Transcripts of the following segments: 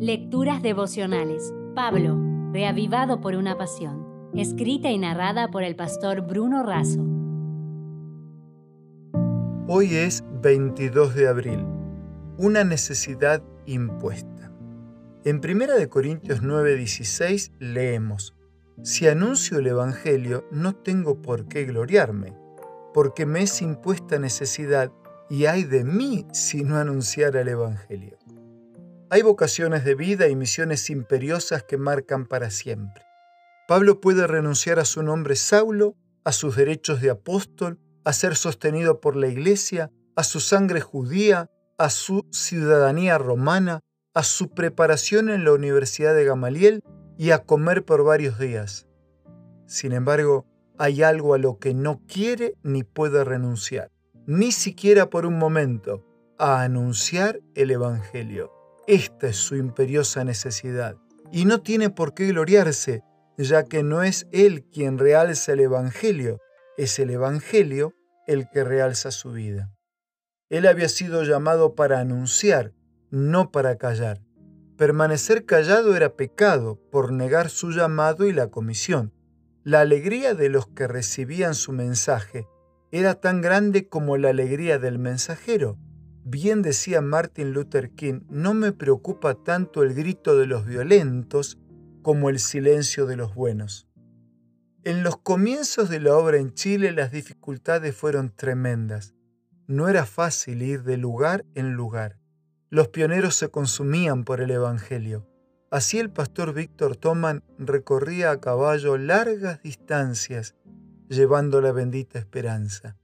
Lecturas devocionales. Pablo, reavivado por una pasión. Escrita y narrada por el pastor Bruno Razo. Hoy es 22 de abril. Una necesidad impuesta. En 1 Corintios 9:16 leemos, Si anuncio el Evangelio, no tengo por qué gloriarme, porque me es impuesta necesidad y hay de mí si no anunciara el Evangelio. Hay vocaciones de vida y misiones imperiosas que marcan para siempre. Pablo puede renunciar a su nombre Saulo, a sus derechos de apóstol, a ser sostenido por la iglesia, a su sangre judía, a su ciudadanía romana, a su preparación en la Universidad de Gamaliel y a comer por varios días. Sin embargo, hay algo a lo que no quiere ni puede renunciar, ni siquiera por un momento, a anunciar el Evangelio. Esta es su imperiosa necesidad. Y no tiene por qué gloriarse, ya que no es Él quien realza el Evangelio, es el Evangelio el que realza su vida. Él había sido llamado para anunciar, no para callar. Permanecer callado era pecado por negar su llamado y la comisión. La alegría de los que recibían su mensaje era tan grande como la alegría del mensajero, Bien decía Martin Luther King, no me preocupa tanto el grito de los violentos como el silencio de los buenos. En los comienzos de la obra en Chile las dificultades fueron tremendas. No era fácil ir de lugar en lugar. Los pioneros se consumían por el Evangelio. Así el pastor Víctor Toman recorría a caballo largas distancias llevando la bendita esperanza.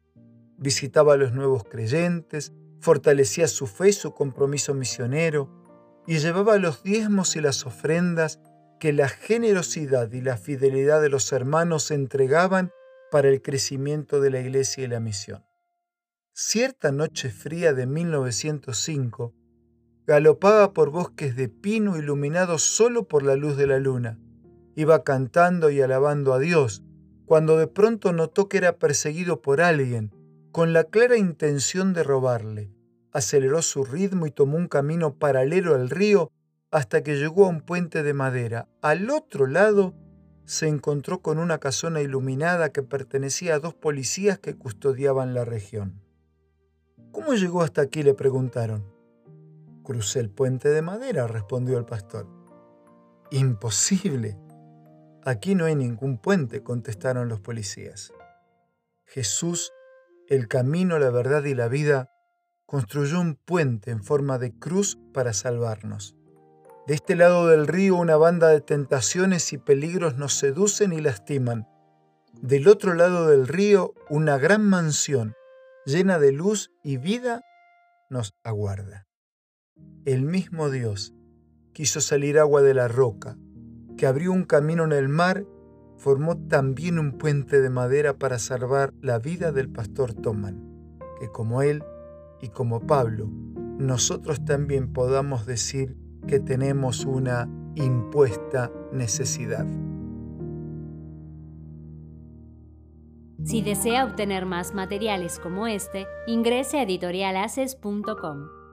Visitaba a los nuevos creyentes, fortalecía su fe y su compromiso misionero, y llevaba los diezmos y las ofrendas que la generosidad y la fidelidad de los hermanos entregaban para el crecimiento de la iglesia y la misión. Cierta noche fría de 1905, galopaba por bosques de pino iluminados solo por la luz de la luna. Iba cantando y alabando a Dios, cuando de pronto notó que era perseguido por alguien, con la clara intención de robarle aceleró su ritmo y tomó un camino paralelo al río hasta que llegó a un puente de madera. Al otro lado se encontró con una casona iluminada que pertenecía a dos policías que custodiaban la región. ¿Cómo llegó hasta aquí? le preguntaron. Crucé el puente de madera, respondió el pastor. Imposible. Aquí no hay ningún puente, contestaron los policías. Jesús, el camino, la verdad y la vida, construyó un puente en forma de cruz para salvarnos. De este lado del río una banda de tentaciones y peligros nos seducen y lastiman. Del otro lado del río una gran mansión llena de luz y vida nos aguarda. El mismo Dios quiso salir agua de la roca, que abrió un camino en el mar, formó también un puente de madera para salvar la vida del pastor Toman, que como él y como Pablo, nosotros también podamos decir que tenemos una impuesta necesidad. Si desea obtener más materiales como este, ingrese a editorialaces.com.